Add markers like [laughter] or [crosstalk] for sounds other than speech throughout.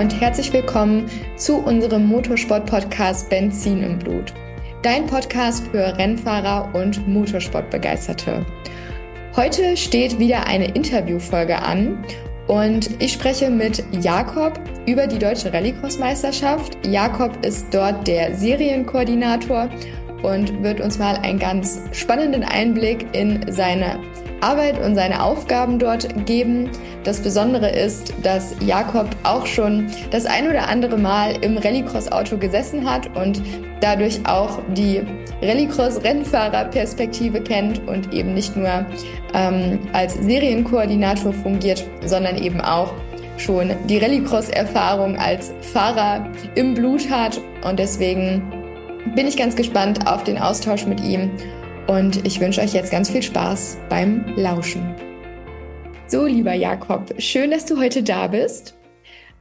und herzlich willkommen zu unserem Motorsport-Podcast Benzin im Blut. Dein Podcast für Rennfahrer und Motorsportbegeisterte. Heute steht wieder eine Interviewfolge an und ich spreche mit Jakob über die deutsche Rallycross-Meisterschaft. Jakob ist dort der Serienkoordinator und wird uns mal einen ganz spannenden Einblick in seine Arbeit und seine Aufgaben dort geben. Das Besondere ist, dass Jakob auch schon das ein oder andere Mal im Rallycross-Auto gesessen hat und dadurch auch die Rallycross-Rennfahrer-Perspektive kennt und eben nicht nur ähm, als Serienkoordinator fungiert, sondern eben auch schon die Rallycross-Erfahrung als Fahrer im Blut hat. Und deswegen bin ich ganz gespannt auf den Austausch mit ihm und ich wünsche euch jetzt ganz viel Spaß beim Lauschen. So, lieber Jakob, schön, dass du heute da bist.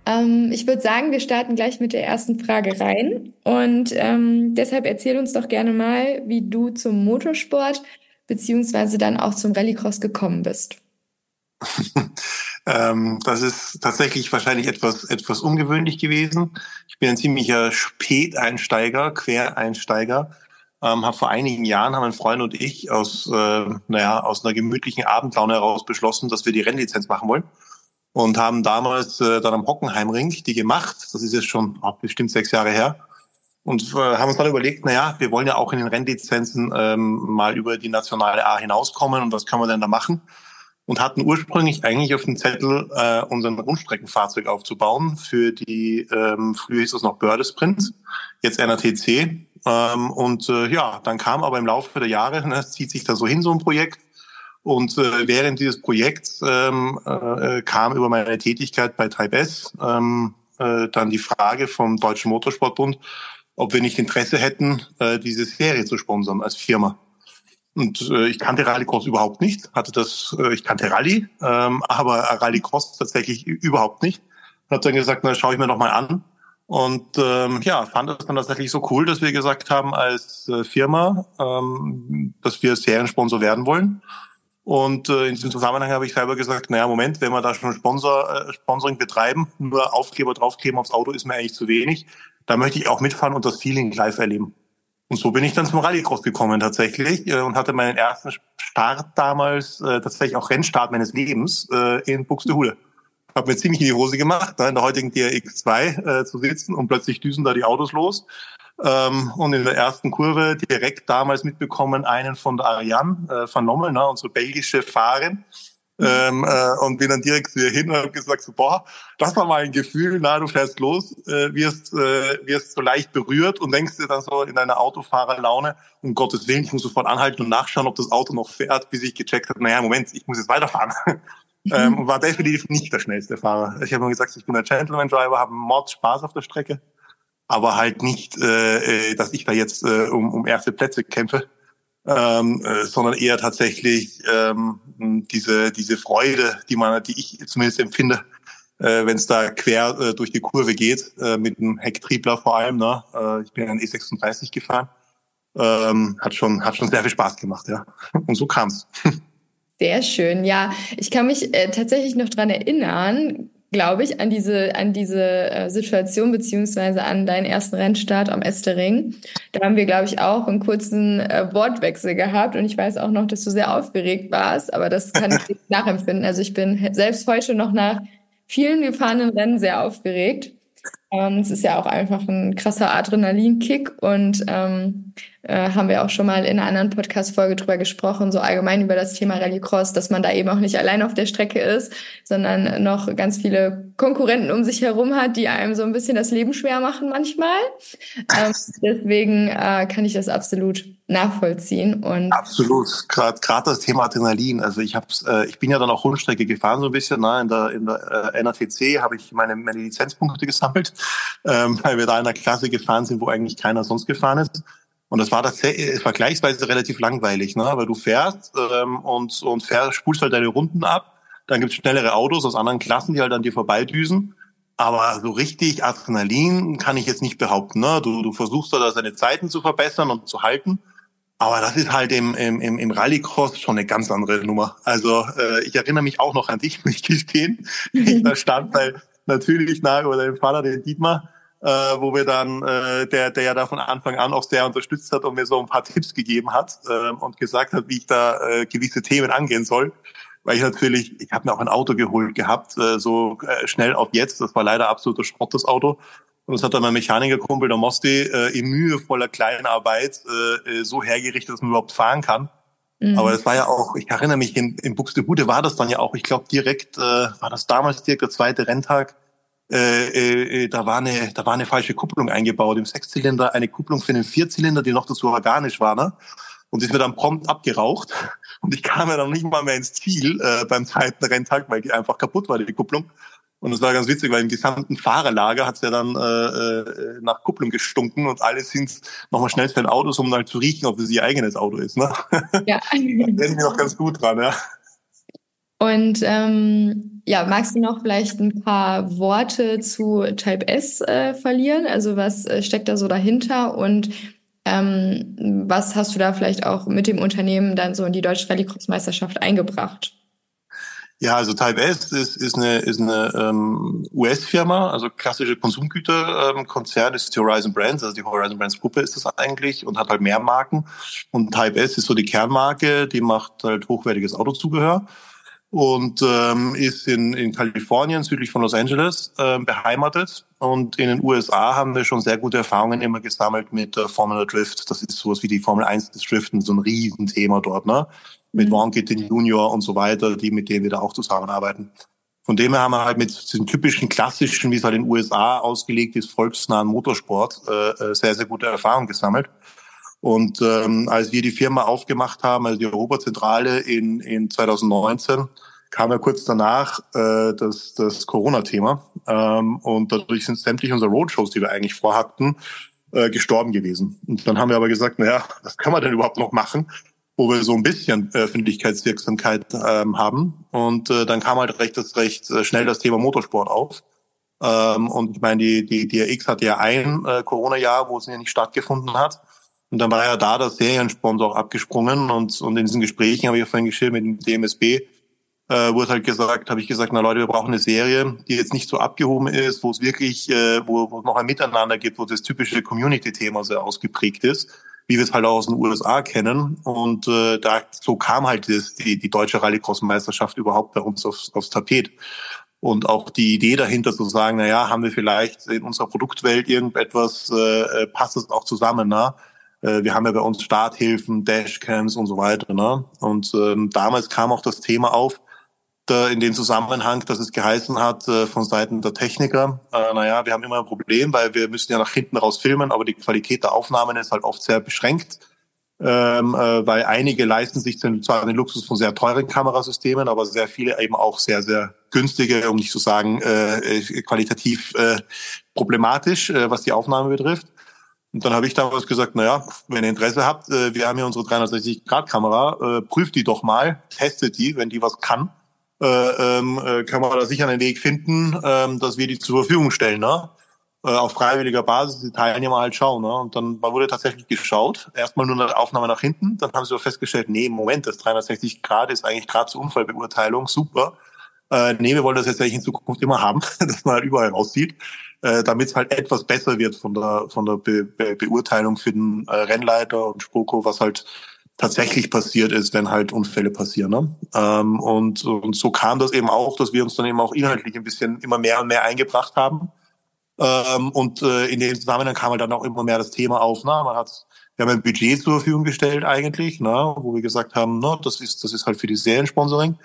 Ähm, ich würde sagen, wir starten gleich mit der ersten Frage rein. Und ähm, deshalb erzähl uns doch gerne mal, wie du zum Motorsport beziehungsweise dann auch zum Rallycross gekommen bist. [laughs] ähm, das ist tatsächlich wahrscheinlich etwas, etwas ungewöhnlich gewesen. Ich bin ein ziemlicher Späteinsteiger, Quereinsteiger ähm, habe vor einigen Jahren haben ein Freund und ich aus äh, naja aus einer gemütlichen Abendlaune heraus beschlossen, dass wir die Rennlizenz machen wollen und haben damals äh, dann am Hockenheimring die gemacht. Das ist jetzt schon oh, bestimmt sechs Jahre her und äh, haben uns dann überlegt, naja, wir wollen ja auch in den Rennlizenzen ähm, mal über die nationale A hinauskommen und was können wir denn da machen? Und hatten ursprünglich eigentlich auf dem Zettel äh, unseren Rundstreckenfahrzeug aufzubauen für die, ähm, früher hieß es noch Börde-Sprint, jetzt NRTC. Ähm, und äh, ja, dann kam aber im Laufe der Jahre, ne, zieht sich da so hin, so ein Projekt. Und äh, während dieses Projekts ähm, äh, kam über meine Tätigkeit bei Type S ähm, äh, dann die Frage vom Deutschen Motorsportbund, ob wir nicht Interesse hätten, äh, diese Serie zu sponsern als Firma. Und äh, ich kannte Rallycross überhaupt nicht, hatte das, äh, ich kannte Rallye, ähm, aber Rallycross tatsächlich überhaupt nicht. Hat dann gesagt, na schau ich mir noch mal an. Und ähm, ja, fand das dann tatsächlich so cool, dass wir gesagt haben als äh, Firma, ähm, dass wir Seriensponsor werden wollen. Und äh, in diesem Zusammenhang habe ich selber gesagt, naja, Moment, wenn wir da schon Sponsor, äh, Sponsoring betreiben, nur Aufkleber draufkleben aufs Auto ist mir eigentlich zu wenig. Da möchte ich auch mitfahren und das Feeling live erleben. Und so bin ich dann zum Rallycross gekommen tatsächlich äh, und hatte meinen ersten Start damals, äh, tatsächlich auch Rennstart meines Lebens äh, in Buxtehude habe mir ziemlich in die Hose gemacht, da in der heutigen DRX2 äh, zu sitzen und plötzlich düsen da die Autos los. Ähm, und in der ersten Kurve direkt damals mitbekommen einen von der Ariane äh, van Lommel, ne, unsere belgische Fahrerin. Ähm, äh, und bin dann direkt zu ihr hin und habe gesagt, so, boah, das war mal ein Gefühl, na, du fährst los, äh, wirst, äh, wirst so leicht berührt und denkst dir dann so in deiner Autofahrerlaune, um Gottes Willen, ich muss sofort anhalten und nachschauen, ob das Auto noch fährt, bis ich gecheckt habe, naja, Moment, ich muss jetzt weiterfahren. Ähm, und war definitiv nicht der schnellste Fahrer. Ich habe immer gesagt, ich bin ein Gentleman-Driver, habe Mord Spaß auf der Strecke, aber halt nicht, äh, äh, dass ich da jetzt äh, um, um erste Plätze kämpfe, ähm, äh, sondern eher tatsächlich ähm, diese diese Freude, die man, die ich zumindest empfinde, äh, wenn es da quer äh, durch die Kurve geht äh, mit einem Hecktriebler vor allem. Ne? Äh, ich bin ein E36 gefahren, ähm, hat schon hat schon sehr viel Spaß gemacht, ja. Und so kam's. [laughs] Sehr schön, ja. Ich kann mich äh, tatsächlich noch dran erinnern, glaube ich, an diese, an diese äh, Situation beziehungsweise an deinen ersten Rennstart am Estering. Da haben wir, glaube ich, auch einen kurzen äh, Wortwechsel gehabt und ich weiß auch noch, dass du sehr aufgeregt warst, aber das kann ich [laughs] nicht nachempfinden. Also ich bin selbst heute noch nach vielen gefahrenen Rennen sehr aufgeregt. Ähm, es ist ja auch einfach ein krasser Adrenalinkick und ähm, äh, haben wir auch schon mal in einer anderen Podcast-Folge drüber gesprochen, so allgemein über das Thema Rallycross, dass man da eben auch nicht allein auf der Strecke ist, sondern noch ganz viele Konkurrenten um sich herum hat, die einem so ein bisschen das Leben schwer machen manchmal. Ähm, deswegen äh, kann ich das absolut nachvollziehen und absolut gerade das Thema Adrenalin also ich hab's äh, ich bin ja dann auch Rundstrecke gefahren so ein bisschen ne? in der in der äh, NATC habe ich meine meine Lizenzpunkte gesammelt ähm, weil wir da in einer Klasse gefahren sind wo eigentlich keiner sonst gefahren ist und das war das vergleichsweise relativ langweilig, ne? weil du fährst ähm, und, und fährst, spulst halt deine Runden ab. Dann gibt's schnellere Autos aus anderen Klassen, die halt an dir vorbeidüsen. Aber so richtig Adrenalin kann ich jetzt nicht behaupten. Ne? Du, du versuchst da deine Zeiten zu verbessern und zu halten. Aber das ist halt im, im, im Rallycross schon eine ganz andere Nummer. Also äh, ich erinnere mich auch noch an dich, [laughs] muss ich gestehen. Ich da stand bei, natürlich nah über deinen Vater, den Dietmar, äh, wo wir dann, äh, der, der ja da von Anfang an auch sehr unterstützt hat und mir so ein paar Tipps gegeben hat äh, und gesagt hat, wie ich da äh, gewisse Themen angehen soll. Weil ich natürlich, ich habe mir auch ein Auto geholt gehabt, äh, so äh, schnell auf jetzt. Das war leider absoluter Schrott, das Auto. Und das hat dann mein Mechanikerkumpel, der Mosti, äh, in mühevoller Kleinarbeit äh, so hergerichtet, dass man überhaupt fahren kann. Mhm. Aber es war ja auch, ich erinnere mich, in, in Buxtehude war das dann ja auch, ich glaube direkt, äh, war das damals direkt der zweite Renntag, äh, äh, da war eine, da war eine falsche Kupplung eingebaut im Sechszylinder, eine Kupplung für einen Vierzylinder, die noch dazu organisch war, ne? Und die ist mir dann prompt abgeraucht. [laughs] Und ich kam ja dann nicht mal mehr ins Ziel äh, beim zweiten Renntag, weil die einfach kaputt war, die Kupplung. Und es war ganz witzig, weil im gesamten Fahrerlager hat es ja dann äh, äh, nach Kupplung gestunken und alle sind nochmal schnell für ein Auto, um halt zu riechen, ob das ihr eigenes Auto ist. Ne? Ja. [laughs] da bin ich noch ganz gut dran, ja. Und ähm, ja, magst du noch vielleicht ein paar Worte zu Type S äh, verlieren? Also was äh, steckt da so dahinter und ähm, was hast du da vielleicht auch mit dem Unternehmen dann so in die Deutsche Rallycross-Meisterschaft eingebracht? Ja, also Type S ist, ist eine, ist eine ähm, US-Firma, also klassische Konsumgüterkonzern, ähm, ist die Horizon Brands, also die Horizon Brands Gruppe ist das eigentlich und hat halt mehr Marken. Und Type S ist so die Kernmarke, die macht halt hochwertiges Autozubehör und ähm, ist in, in Kalifornien, südlich von Los Angeles, äh, beheimatet. Und in den USA haben wir schon sehr gute Erfahrungen immer gesammelt mit äh, Formula Drift. Das ist sowas wie die Formel 1 des Driften, so ein Riesenthema dort, ne? Mit mhm. Wonky, Junior und so weiter, die, mit denen wir da auch zusammenarbeiten. Von dem her haben wir halt mit den typischen klassischen, wie es halt in den USA ausgelegt ist, volksnahen Motorsport, äh, äh, sehr, sehr gute Erfahrungen gesammelt. Und ähm, als wir die Firma aufgemacht haben, also die Europazentrale in, in 2019, kam ja kurz danach äh, das, das Corona-Thema. Ähm, und dadurch sind sämtlich unsere Roadshows, die wir eigentlich vorhatten, äh, gestorben gewesen. Und dann haben wir aber gesagt, naja, was kann man denn überhaupt noch machen, wo wir so ein bisschen Öffentlichkeitswirksamkeit ähm, haben. Und äh, dann kam halt recht, das recht äh, schnell das Thema Motorsport auf. Ähm, und ich meine, die, die DRX hatte ja ein äh, Corona-Jahr, wo es ja nicht stattgefunden hat. Und dann war ja da der Seriensponsor auch abgesprungen und, und in diesen Gesprächen habe ich ja vorhin geschildert mit dem DMSB, äh, wurde halt gesagt, habe ich gesagt, na Leute, wir brauchen eine Serie, die jetzt nicht so abgehoben ist, wo es wirklich, äh, wo, wo es noch ein Miteinander gibt, wo das typische Community-Thema sehr ausgeprägt ist, wie wir es halt auch aus den USA kennen. Und äh, da so kam halt das, die, die deutsche Rallycross-Meisterschaft überhaupt bei uns aufs, aufs Tapet. Und auch die Idee dahinter zu sagen, na ja, haben wir vielleicht in unserer Produktwelt irgendetwas, äh, passt es auch zusammen, ne? Äh, wir haben ja bei uns Starthilfen, Dashcams und so weiter. Ne? Und ähm, damals kam auch das Thema auf, da in dem Zusammenhang, dass es geheißen hat äh, von Seiten der Techniker, äh, naja, wir haben immer ein Problem, weil wir müssen ja nach hinten raus filmen, aber die Qualität der Aufnahmen ist halt oft sehr beschränkt, ähm, äh, weil einige leisten sich zwar den Luxus von sehr teuren Kamerasystemen, aber sehr viele eben auch sehr, sehr günstige, um nicht zu sagen äh, äh qualitativ äh, problematisch, was die Aufnahme betrifft. Und dann habe ich damals gesagt, naja, wenn ihr Interesse habt, äh, wir haben hier unsere 360-Grad-Kamera, äh, prüft die doch mal, testet die, wenn die was kann, äh, ähm, äh, kann man da sicher einen Weg finden, äh, dass wir die zur Verfügung stellen. Ne? Auf freiwilliger Basis, die Teilnehmer halt schauen. Ne? Und dann wurde tatsächlich geschaut, erstmal nur eine Aufnahme nach hinten, dann haben sie festgestellt, nee, Moment, das 360 Grad ist eigentlich gerade zur Unfallbeurteilung, super. Äh, nee, wir wollen das jetzt eigentlich in Zukunft immer haben, [laughs] dass man halt überall rauszieht äh, damit es halt etwas besser wird von der von der Be Be Beurteilung für den äh, Rennleiter und Spoko, was halt tatsächlich passiert ist, wenn halt Unfälle passieren. Ne? Ähm, und, und so kam das eben auch, dass wir uns dann eben auch inhaltlich ein bisschen immer mehr und mehr eingebracht haben. Ähm, und äh, in dem Zusammenhang kam halt dann auch immer mehr das Thema auf. Ne? Man hat, wir haben ein Budget zur Verfügung gestellt eigentlich, ne? wo wir gesagt haben, ne, das ist das ist halt für die Seriensponsoring.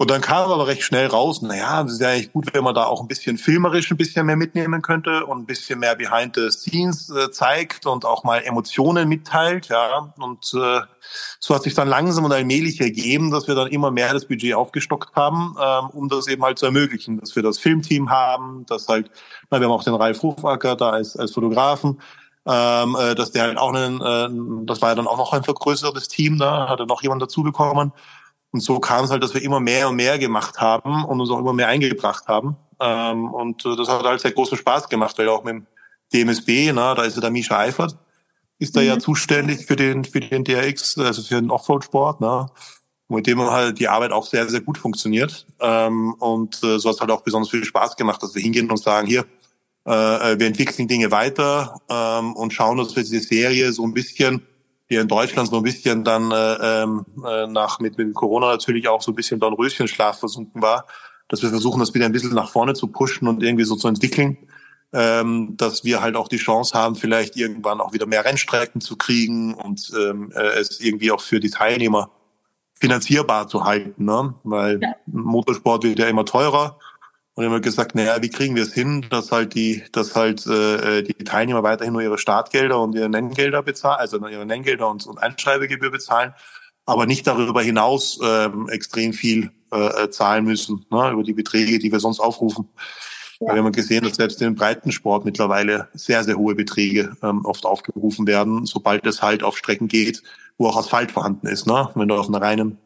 Und dann kam aber recht schnell raus, naja, es ist ja eigentlich gut, wenn man da auch ein bisschen filmerisch ein bisschen mehr mitnehmen könnte und ein bisschen mehr behind the scenes äh, zeigt und auch mal Emotionen mitteilt, ja. Und äh, so hat sich dann langsam und allmählich ergeben, dass wir dann immer mehr das Budget aufgestockt haben, ähm, um das eben halt zu ermöglichen, dass wir das Filmteam haben, dass halt, na, wir haben auch den Ralf Hofacker da als, als Fotografen, ähm, äh, dass der halt auch einen, äh, das war ja dann auch noch ein vergrößertes Team, da hatte noch jemand dazu bekommen und so kam es halt, dass wir immer mehr und mehr gemacht haben und uns auch immer mehr eingebracht haben. Ähm, und äh, das hat halt sehr großen Spaß gemacht, weil auch mit dem DMSB, na, da ist ja der Misha Eifert, ist da mhm. ja zuständig für den, für den DRX, also für den Offroad-Sport. Ne? mit dem halt die Arbeit auch sehr, sehr gut funktioniert. Ähm, und äh, so hat es halt auch besonders viel Spaß gemacht, dass wir hingehen und sagen, hier, äh, wir entwickeln Dinge weiter ähm, und schauen, dass wir diese Serie so ein bisschen, die in Deutschland so ein bisschen dann äh, ähm, äh, nach mit, mit Corona natürlich auch so ein bisschen dann Röschenschlaf versunken war, dass wir versuchen, das wieder ein bisschen nach vorne zu pushen und irgendwie so zu entwickeln, ähm, dass wir halt auch die Chance haben, vielleicht irgendwann auch wieder mehr Rennstrecken zu kriegen und ähm, äh, es irgendwie auch für die Teilnehmer finanzierbar zu halten, ne? weil ja. Motorsport wird ja immer teurer. Und wir haben gesagt, naja, wie kriegen wir es hin, dass halt die, dass halt äh, die Teilnehmer weiterhin nur ihre Startgelder und ihre Nenngelder bezahlen, also ihre Nenngelder und, und Einschreibegebühr bezahlen, aber nicht darüber hinaus ähm, extrem viel äh, zahlen müssen, ne, über die Beträge, die wir sonst aufrufen. Ja. Wir haben gesehen, dass selbst im Breitensport mittlerweile sehr, sehr hohe Beträge ähm, oft aufgerufen werden, sobald es halt auf Strecken geht, wo auch Asphalt vorhanden ist. Ne? Wenn du auf einer reinen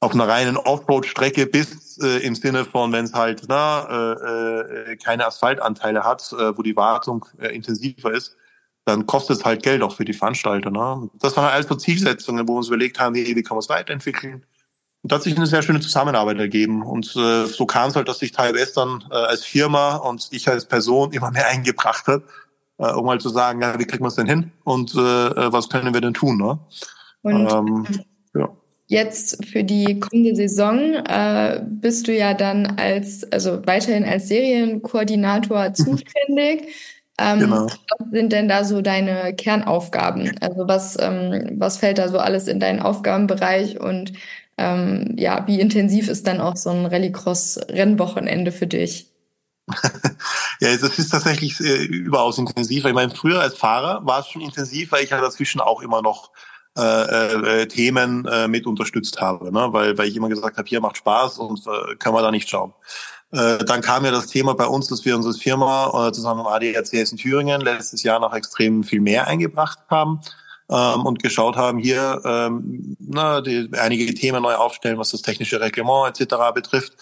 auf einer reinen Offroad-Strecke bist, äh, im Sinne von, wenn es halt na, äh, äh, keine Asphaltanteile hat, äh, wo die Wartung äh, intensiver ist, dann kostet es halt Geld auch für die Veranstalter. Ne? Das waren halt alles so Zielsetzungen, wo wir uns überlegt haben, wie, wie kann man es weiterentwickeln. Und da hat sich eine sehr schöne Zusammenarbeit ergeben. Und äh, so kam es halt, dass sich TireS dann äh, als Firma und ich als Person immer mehr eingebracht hat, äh, um halt zu sagen, ja, wie kriegen wir es denn hin und äh, äh, was können wir denn tun? Ne? Und ähm. Jetzt für die kommende Saison äh, bist du ja dann als, also weiterhin als Serienkoordinator zuständig. Ähm, genau. Was sind denn da so deine Kernaufgaben? Also was, ähm, was fällt da so alles in deinen Aufgabenbereich und ähm, ja, wie intensiv ist dann auch so ein Rallycross-Rennwochenende für dich? [laughs] ja, es ist tatsächlich äh, überaus intensiv. Ich meine, früher als Fahrer war es schon intensiv, weil ich ja dazwischen auch immer noch äh, äh, Themen äh, mit unterstützt habe, ne? weil, weil ich immer gesagt habe, hier macht Spaß und äh, kann man da nicht schauen. Äh, dann kam ja das Thema bei uns, dass wir unsere Firma äh, zusammen mit ADAC in Thüringen letztes Jahr noch extrem viel mehr eingebracht haben ähm, und geschaut haben, hier ähm, na, die, einige Themen neu aufstellen, was das technische Reglement etc. betrifft.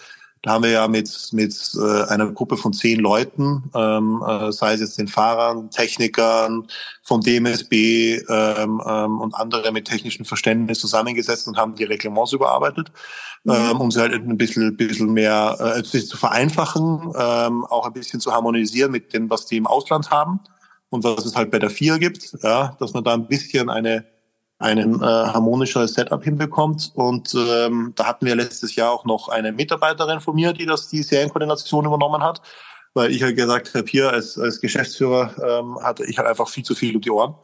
Da haben wir ja mit, mit äh, einer Gruppe von zehn Leuten, ähm, äh, sei es jetzt den Fahrern, Technikern, vom DMSB ähm, ähm, und andere mit technischem Verständnis zusammengesetzt und haben die Reglements überarbeitet, mhm. ähm, um sie halt ein bisschen, bisschen mehr äh, ein bisschen zu vereinfachen, ähm, auch ein bisschen zu harmonisieren mit dem, was die im Ausland haben und was es halt bei der vier gibt, ja, dass man da ein bisschen eine einen äh, harmonischeres Setup hinbekommt. Und ähm, da hatten wir letztes Jahr auch noch eine Mitarbeiterin von mir, die das die Serienkoordination übernommen hat, weil ich halt gesagt habe, hier als, als Geschäftsführer ähm, hatte ich halt einfach viel zu viel um die Ohren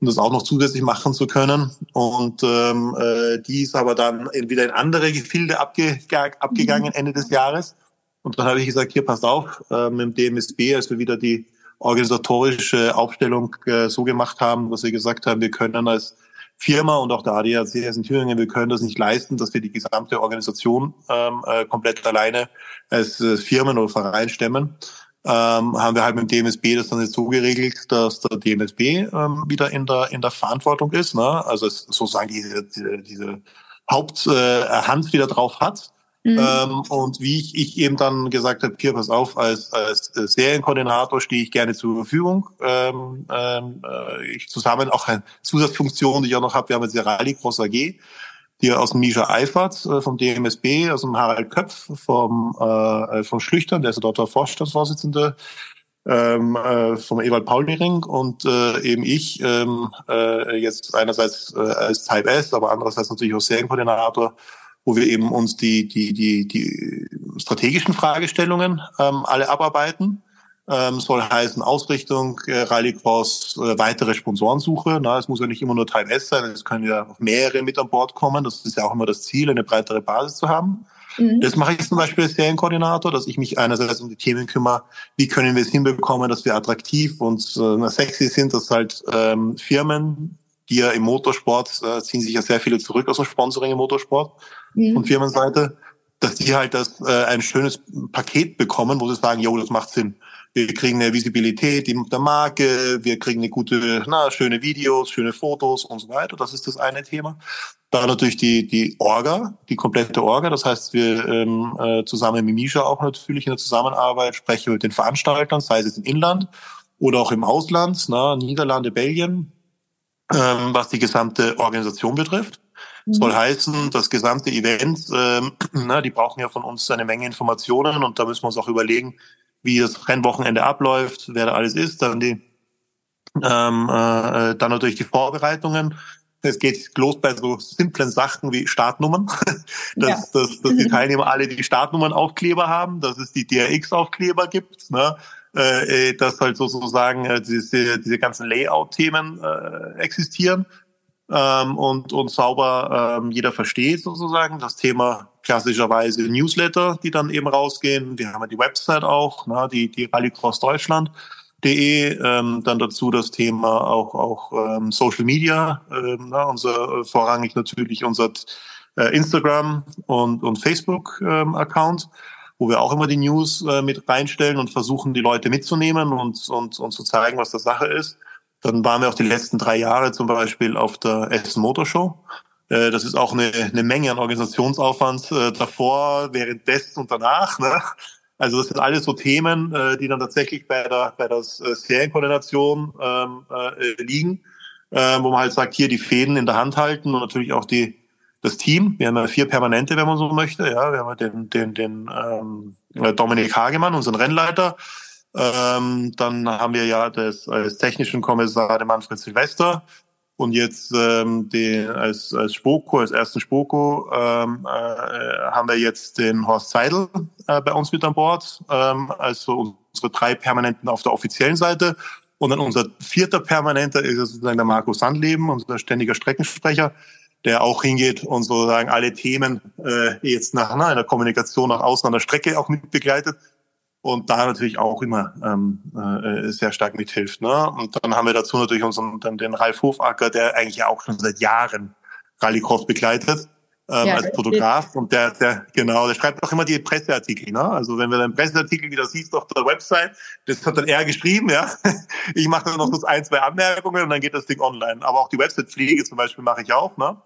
um das auch noch zusätzlich machen zu können. Und ähm, äh, die ist aber dann wieder in andere Gefilde abge abgegangen Ende des Jahres. Und dann habe ich gesagt, hier passt auf, äh, mit dem DMSB, als wir wieder die organisatorische Aufstellung äh, so gemacht haben, dass wir gesagt haben, wir können als Firma und auch der ADAC in Thüringen, wir können das nicht leisten, dass wir die gesamte Organisation ähm, äh, komplett alleine als äh, Firmen oder Verein stemmen. Ähm, haben wir halt mit dem DMSB das dann jetzt so geregelt, dass der DMSB ähm, wieder in der in der Verantwortung ist, ne? also es sozusagen diese diese, diese Haupthand äh, wieder drauf hat Mhm. Ähm, und wie ich, ich eben dann gesagt habe, hier, pass auf, als, als Serienkoordinator stehe ich gerne zur Verfügung. Ähm, ähm, äh, ich zusammen auch eine Zusatzfunktion, die ich auch noch habe, wir haben jetzt die Rallycross AG, die aus dem Misha Eifert, äh, vom DMSB, aus dem Harald Köpf, vom, äh, vom Schlüchtern, der ist dort der Vorstandsvorsitzende, ähm, äh, vom Ewald Paulniring und äh, eben ich ähm, äh, jetzt einerseits äh, als Type S, aber andererseits natürlich auch Serienkoordinator wo wir eben uns die, die, die, die strategischen Fragestellungen ähm, alle abarbeiten. Ähm, soll heißen Ausrichtung, äh, Rallycross, äh, weitere Sponsorensuche. Na, es muss ja nicht immer nur Type S sein, es können ja auch mehrere mit an Bord kommen. Das ist ja auch immer das Ziel, eine breitere Basis zu haben. Mhm. Das mache ich zum Beispiel als Serienkoordinator, dass ich mich einerseits um die Themen kümmere, wie können wir es hinbekommen, dass wir attraktiv und äh, sexy sind, dass halt ähm, Firmen, die ja im Motorsport äh, ziehen sich ja sehr viele zurück aus dem Sponsoring im Motorsport mhm. von Firmenseite, dass die halt das äh, ein schönes Paket bekommen, wo sie sagen, jo, das macht Sinn. Wir kriegen eine Visibilität der Marke, wir kriegen eine gute, na, schöne Videos, schöne Fotos und so weiter. Das ist das eine Thema. Dann natürlich die, die Orga, die komplette Orga. Das heißt, wir ähm, äh, zusammen mit Misha auch natürlich in der Zusammenarbeit sprechen mit den Veranstaltern, sei es im Inland oder auch im Ausland, na, Niederlande, Belgien, ähm, was die gesamte Organisation betrifft. Soll mhm. heißen, das gesamte Event, ähm, [clears throat] na, die brauchen ja von uns eine Menge Informationen und da müssen wir uns auch überlegen, wie das Rennwochenende abläuft, wer da alles ist, dann die ähm, äh, dann natürlich die Vorbereitungen. Es geht los bei so simplen Sachen wie Startnummern, [laughs] dass, ja. dass, dass die [laughs] Teilnehmer alle die Startnummernaufkleber haben, dass es die DRX-Aufkleber gibt, ne? Äh, äh dass halt sozusagen äh, diese, diese ganzen Layout-Themen äh, existieren ähm, und, und sauber ähm, jeder versteht sozusagen. Das Thema klassischerweise Newsletter, die dann eben rausgehen. Wir haben ja die Website auch, ne, die, die Rallycross Deutschland. De, ähm, dann dazu das Thema auch auch ähm, Social Media, ähm, na, unser äh, vorrangig natürlich unser äh, Instagram und und Facebook ähm, wo wir auch immer die News äh, mit reinstellen und versuchen die Leute mitzunehmen und und und zu zeigen, was das Sache ist. Dann waren wir auch die letzten drei Jahre zum Beispiel auf der Essen Motor Show. Äh, das ist auch eine, eine Menge an Organisationsaufwand äh, davor, währenddessen und danach. Ne? Also das sind alles so Themen, äh, die dann tatsächlich bei der, bei der Serienkoordination ähm, äh, liegen, äh, wo man halt sagt, hier die Fäden in der Hand halten und natürlich auch die, das Team. Wir haben ja vier Permanente, wenn man so möchte. Ja, wir haben den, den, den ähm, Dominik Hagemann, unseren Rennleiter, ähm, dann haben wir ja das als technischen Kommissar den Manfred Silvester und jetzt ähm, den als als Spoko, als ersten Spoko ähm, äh, haben wir jetzt den Horst Seidel äh, bei uns mit an Bord, ähm, also unsere drei Permanenten auf der offiziellen Seite. Und dann unser vierter Permanenter ist sozusagen der Marco Sandleben, unser ständiger Streckensprecher, der auch hingeht und sozusagen alle Themen äh, jetzt nach na, in Kommunikation nach außen an der Strecke auch mit begleitet und da natürlich auch immer ähm, äh, sehr stark mithilft. Ne? Und dann haben wir dazu natürlich unseren dann den Ralf Hofacker, der eigentlich ja auch schon seit Jahren Rallycross begleitet ähm, ja, als Fotograf und der, der genau, der schreibt auch immer die Presseartikel. Ne? Also wenn wir den Presseartikel wieder siehst auf der Website, das hat dann er geschrieben, ja. [laughs] Ich mache dann noch so ein, zwei Anmerkungen und dann geht das Ding online. Aber auch die Website-Pflege zum Beispiel mache ich auch. Ne?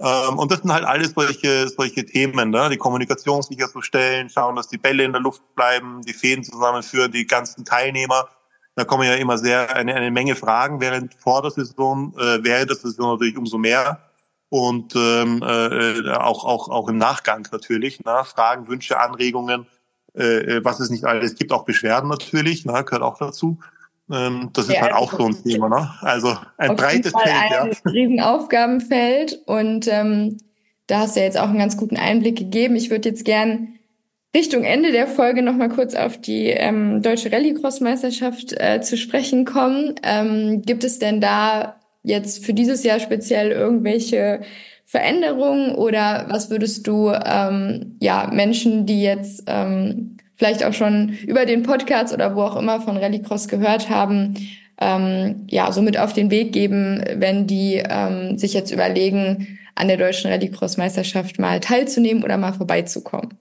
Ähm, und das sind halt alles solche, solche Themen, ne? die Kommunikation sicherzustellen, schauen, dass die Bälle in der Luft bleiben, die Fäden zusammenführen, die ganzen Teilnehmer. Da kommen ja immer sehr eine, eine Menge Fragen während vor der Saison, äh, während der Saison natürlich umso mehr und ähm, äh, auch auch auch im Nachgang natürlich. Ne? Fragen, Wünsche, Anregungen, äh, äh was es nicht alles gibt, auch Beschwerden natürlich, ne? gehört auch dazu. Ähm, das ist ja, halt auch so ein Thema. Ne? Also ein breites Feld. Ein ja. riesen Aufgabenfeld und ähm, da hast du ja jetzt auch einen ganz guten Einblick gegeben. Ich würde jetzt gern Richtung Ende der Folge noch mal kurz auf die ähm, deutsche Rallycross-Meisterschaft äh, zu sprechen kommen. Ähm, gibt es denn da jetzt für dieses Jahr speziell irgendwelche Veränderungen oder was würdest du ähm, ja Menschen, die jetzt ähm, vielleicht auch schon über den Podcast oder wo auch immer von Rallycross gehört haben, ähm, ja, somit auf den Weg geben, wenn die ähm, sich jetzt überlegen, an der deutschen Rallycross-Meisterschaft mal teilzunehmen oder mal vorbeizukommen?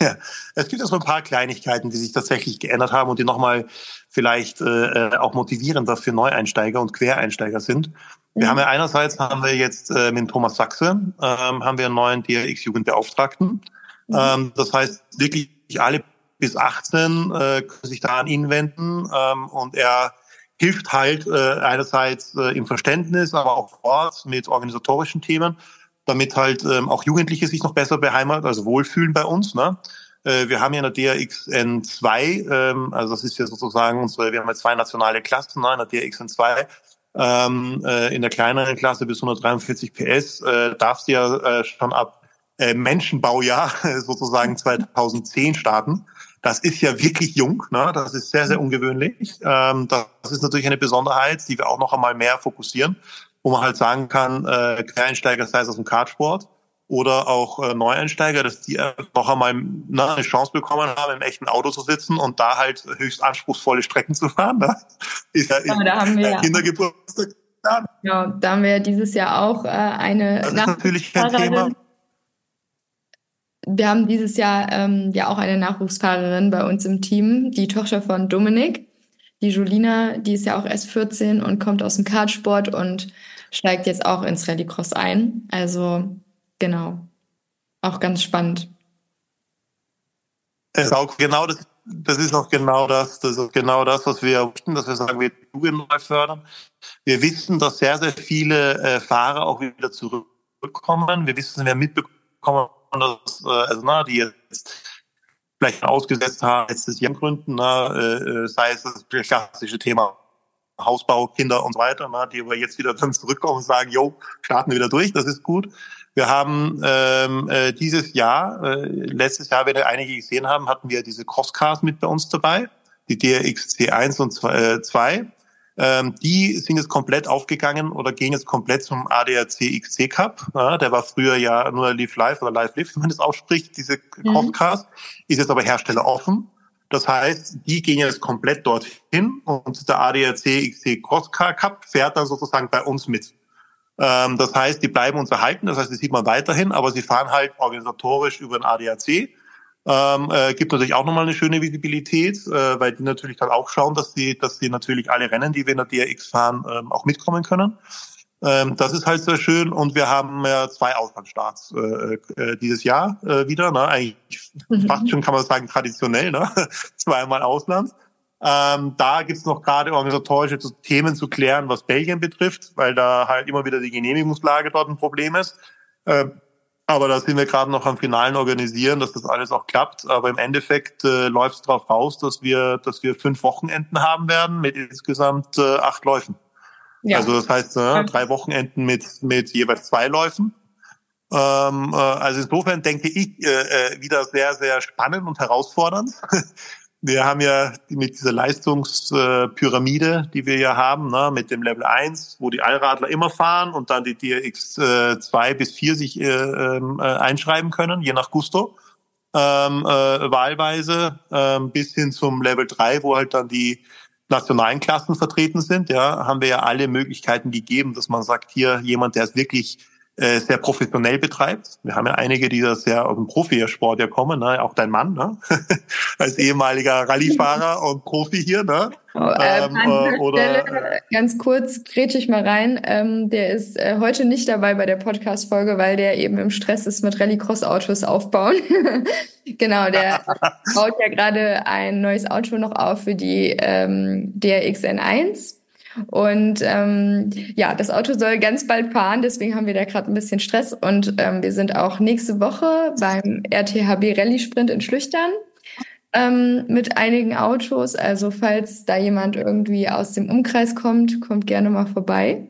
[laughs] Ja, es gibt also ein paar Kleinigkeiten, die sich tatsächlich geändert haben und die nochmal vielleicht äh, auch motivierender für Neueinsteiger und Quereinsteiger sind. Wir mhm. haben ja einerseits haben wir jetzt äh, mit Thomas Sachse ähm, haben wir einen neuen DRX-Jugendbeauftragten. Mhm. Ähm, das heißt, wirklich alle bis 18 äh, können sich da an ihn wenden ähm, und er hilft halt äh, einerseits äh, im Verständnis, aber auch vor Ort mit organisatorischen Themen, damit halt ähm, auch Jugendliche sich noch besser beheimaten, also wohlfühlen bei uns. Ne? Äh, wir haben ja in der DRXN2, ähm, also das ist ja sozusagen unsere, wir haben ja zwei nationale Klassen ne, in der DRXN2. Ähm, äh, in der kleineren Klasse bis 143 PS äh, darf sie ja äh, schon ab äh, Menschenbaujahr [laughs] sozusagen 2010 starten. Das ist ja wirklich jung, ne? das ist sehr, sehr ungewöhnlich. Ähm, das ist natürlich eine Besonderheit, die wir auch noch einmal mehr fokussieren, wo man halt sagen kann, äh, Quereinsteiger, sei es aus dem Kartsport oder auch äh, Neueinsteiger, dass die noch einmal ne, eine Chance bekommen haben, im echten Auto zu sitzen und da halt höchst anspruchsvolle Strecken zu fahren. Ne? Ist ja, ja da haben wir ja. Kindergeburtstag. Ja, da haben wir dieses Jahr auch äh, eine das ist natürlich kein Thema wir haben dieses Jahr ähm, ja auch eine Nachwuchsfahrerin bei uns im Team, die Tochter von Dominik. Die Julina, die ist ja auch erst 14 und kommt aus dem Kartsport und steigt jetzt auch ins Rallycross ein. Also genau, auch ganz spannend. Ist auch genau das das ist auch genau das, das ist genau das, was wir möchten, dass wir sagen, wir Jugend neu fördern. Wir wissen, dass sehr, sehr viele äh, Fahrer auch wieder zurückkommen. Wir wissen, wir haben mitbekommen, dass, äh, also, na, die jetzt vielleicht ausgesetzt haben, letztes Jahr Gründen, na, äh, sei es das klassische Thema Hausbau, Kinder und so weiter, na, die aber jetzt wieder dann zurückkommen und sagen, jo, starten wir wieder durch, das ist gut. Wir haben ähm, äh, dieses Jahr, äh, letztes Jahr, wenn ihr einige gesehen haben, hatten wir diese Crosscars mit bei uns dabei, die DRX C1 und 2. Äh, ähm, die sind jetzt komplett aufgegangen oder gehen jetzt komplett zum ADAC XC Cup. Ja, der war früher ja nur Live Live oder Live Live, wenn man das ausspricht, diese mhm. Ist jetzt aber Hersteller offen. Das heißt, die gehen jetzt komplett dorthin und der ADAC XC Crosscar Cup fährt dann sozusagen bei uns mit. Ähm, das heißt, die bleiben uns erhalten, das heißt, das sieht man weiterhin, aber sie fahren halt organisatorisch über den ADAC. Ähm, äh, gibt natürlich auch nochmal eine schöne Visibilität, äh, weil die natürlich dann auch schauen, dass sie, dass sie natürlich alle Rennen, die wir in der DRX fahren, ähm, auch mitkommen können. Ähm, das ist halt sehr schön und wir haben ja zwei Auslandsstarts äh, äh, dieses Jahr äh, wieder. Ne? Eigentlich mhm. fast schon kann man sagen traditionell, ne? [laughs] zweimal Ausland. Ähm, da gibt's noch gerade organisatorische Themen zu klären, was Belgien betrifft, weil da halt immer wieder die Genehmigungslage dort ein Problem ist. Ähm, aber da sind wir gerade noch am finalen Organisieren, dass das alles auch klappt. Aber im Endeffekt äh, läuft es darauf raus, dass wir, dass wir fünf Wochenenden haben werden mit insgesamt äh, acht Läufen. Ja. Also das heißt äh, drei Wochenenden mit, mit jeweils zwei Läufen. Ähm, äh, also insofern denke ich äh, äh wieder sehr, sehr spannend und herausfordernd. [laughs] wir haben ja mit dieser Leistungspyramide, die wir ja haben, ne, mit dem Level 1, wo die Allradler immer fahren und dann die DRX äh, 2 bis 4 sich äh, ähm, äh, einschreiben können, je nach Gusto, ähm, äh, wahlweise, äh, bis hin zum Level 3, wo halt dann die nationalen Klassen vertreten sind, ja, haben wir ja alle Möglichkeiten gegeben, dass man sagt, hier jemand, der es wirklich äh, sehr professionell betreibt. Wir haben ja einige, die das sehr aus dem Profisport ja kommen, ne? auch dein Mann, ne? [laughs] als ehemaliger Rallyefahrer und Profi hier. Ne? Oh, äh, ähm, äh, oder Stelle, ganz kurz grätsch ich mal rein. Ähm, der ist äh, heute nicht dabei bei der Podcast-Folge, weil der eben im Stress ist mit Rallycross-Autos aufbauen. [laughs] genau, der [laughs] baut ja gerade ein neues Auto noch auf für die ähm, DRX-N1 und ähm, ja, das Auto soll ganz bald fahren, deswegen haben wir da gerade ein bisschen Stress. Und ähm, wir sind auch nächste Woche beim RTHB Rallye Sprint in Schlüchtern ähm, mit einigen Autos. Also falls da jemand irgendwie aus dem Umkreis kommt, kommt gerne mal vorbei.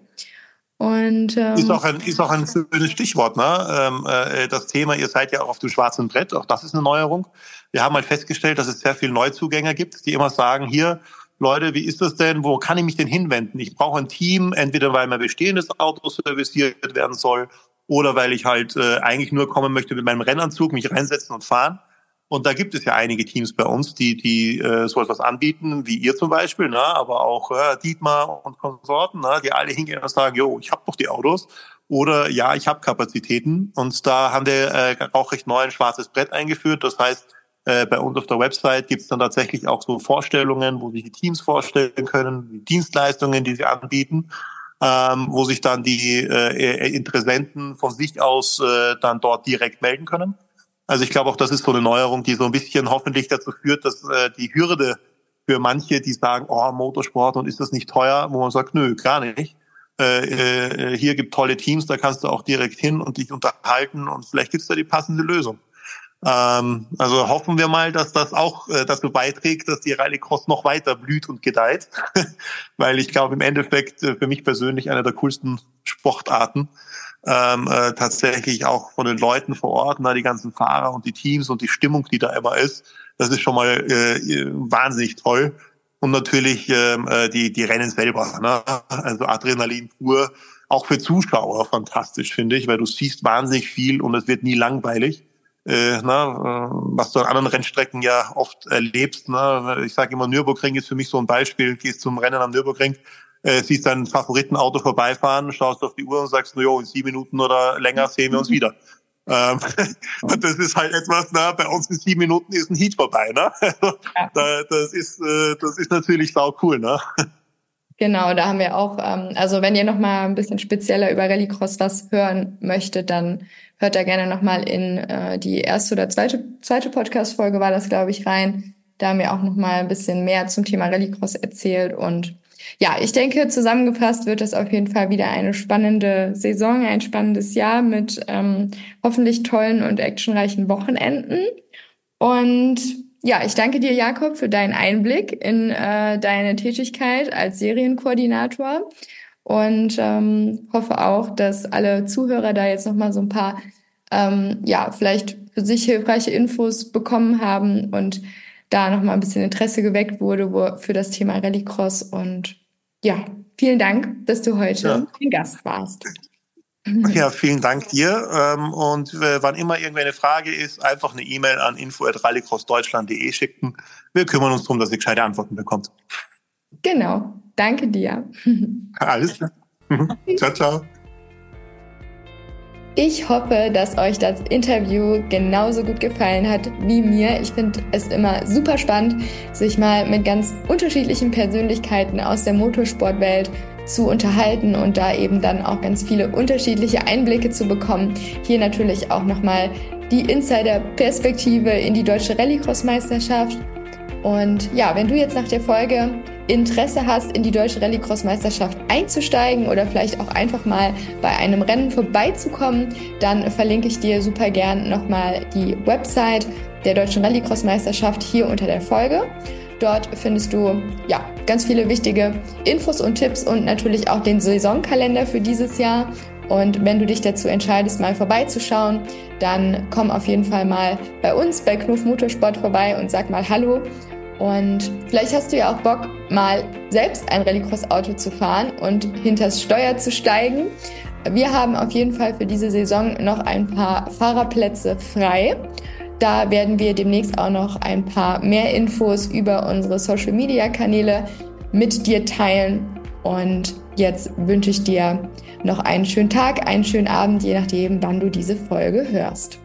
Und, ähm, ist, auch ein, ist auch ein schönes Stichwort, ne? Ähm, äh, das Thema, ihr seid ja auch auf dem schwarzen Brett, auch das ist eine Neuerung. Wir haben halt festgestellt, dass es sehr viele Neuzugänger gibt, die immer sagen, hier, Leute, wie ist das denn? Wo kann ich mich denn hinwenden? Ich brauche ein Team, entweder weil mein bestehendes Auto serviciert werden soll oder weil ich halt äh, eigentlich nur kommen möchte mit meinem Rennanzug, mich reinsetzen und fahren. Und da gibt es ja einige Teams bei uns, die, die äh, so etwas anbieten, wie ihr zum Beispiel, ne? aber auch äh, Dietmar und Konsorten, ne? die alle hingehen und sagen, jo, ich habe doch die Autos. Oder ja, ich habe Kapazitäten. Und da haben wir äh, auch recht neu ein schwarzes Brett eingeführt. Das heißt, äh, bei uns auf der Website gibt es dann tatsächlich auch so Vorstellungen, wo sich die Teams vorstellen können, die Dienstleistungen, die sie anbieten, ähm, wo sich dann die äh, Interessenten von sich aus äh, dann dort direkt melden können. Also ich glaube auch, das ist so eine Neuerung, die so ein bisschen hoffentlich dazu führt, dass äh, die Hürde für manche, die sagen, oh, Motorsport und ist das nicht teuer, wo man sagt, nö, gar nicht. Äh, äh, hier gibt tolle Teams, da kannst du auch direkt hin und dich unterhalten und vielleicht gibt's da die passende Lösung. Ähm, also hoffen wir mal, dass das auch äh, dazu beiträgt, dass die Rallycross noch weiter blüht und gedeiht, [laughs] weil ich glaube im Endeffekt äh, für mich persönlich eine der coolsten Sportarten. Ähm, äh, tatsächlich auch von den Leuten vor Ort, na, die ganzen Fahrer und die Teams und die Stimmung, die da immer ist, das ist schon mal äh, wahnsinnig toll. Und natürlich ähm, äh, die, die Rennen selber, ne? also Adrenalin pur, auch für Zuschauer fantastisch, finde ich, weil du siehst wahnsinnig viel und es wird nie langweilig äh, na, äh, was du an anderen Rennstrecken ja oft erlebst. Ne? Ich sage immer, Nürburgring ist für mich so ein Beispiel. Gehst zum Rennen am Nürburgring, äh, siehst dein Favoritenauto vorbeifahren, schaust auf die Uhr und sagst, no, jo, in sieben Minuten oder länger sehen wir uns wieder. [laughs] Ähm, und das ist halt etwas, na, bei uns in sieben Minuten ist ein Heat vorbei. Ne? [laughs] da, das, ist, äh, das ist natürlich sau cool. Ne? Genau, da haben wir auch, ähm, also wenn ihr noch mal ein bisschen spezieller über Rallycross was hören möchtet, dann hört da gerne noch mal in äh, die erste oder zweite, zweite Podcast-Folge war das, glaube ich, rein. Da haben wir auch noch mal ein bisschen mehr zum Thema Rallycross erzählt und ja, ich denke, zusammengefasst wird das auf jeden Fall wieder eine spannende Saison, ein spannendes Jahr mit ähm, hoffentlich tollen und actionreichen Wochenenden. Und ja, ich danke dir, Jakob, für deinen Einblick in äh, deine Tätigkeit als Serienkoordinator und ähm, hoffe auch, dass alle Zuhörer da jetzt noch mal so ein paar ähm, ja vielleicht für sich hilfreiche Infos bekommen haben und da noch mal ein bisschen Interesse geweckt wurde wo, für das Thema Rallycross und ja, vielen Dank, dass du heute ja. ein Gast warst. Ja, vielen Dank dir. Ähm, und äh, wann immer irgendeine Frage ist, einfach eine E-Mail an info.rallycrossdeutschland.de schicken. Wir kümmern uns darum, dass ihr gescheite Antworten bekommt. Genau. Danke dir. [laughs] Alles klar. ciao, ciao. Ich hoffe, dass euch das Interview genauso gut gefallen hat wie mir. Ich finde es immer super spannend, sich mal mit ganz unterschiedlichen Persönlichkeiten aus der Motorsportwelt zu unterhalten und da eben dann auch ganz viele unterschiedliche Einblicke zu bekommen. Hier natürlich auch nochmal die Insider-Perspektive in die deutsche Rallycross-Meisterschaft. Und ja, wenn du jetzt nach der Folge Interesse hast, in die deutsche Rallycross-Meisterschaft einzusteigen oder vielleicht auch einfach mal bei einem Rennen vorbeizukommen, dann verlinke ich dir super gern nochmal die Website der deutschen Rallycross-Meisterschaft hier unter der Folge. Dort findest du ja ganz viele wichtige Infos und Tipps und natürlich auch den Saisonkalender für dieses Jahr. Und wenn du dich dazu entscheidest, mal vorbeizuschauen, dann komm auf jeden Fall mal bei uns bei Knuff Motorsport vorbei und sag mal Hallo. Und vielleicht hast du ja auch Bock, mal selbst ein Rallycross-Auto zu fahren und hinters Steuer zu steigen. Wir haben auf jeden Fall für diese Saison noch ein paar Fahrerplätze frei. Da werden wir demnächst auch noch ein paar mehr Infos über unsere Social-Media-Kanäle mit dir teilen. Und jetzt wünsche ich dir noch einen schönen Tag, einen schönen Abend, je nachdem, wann du diese Folge hörst.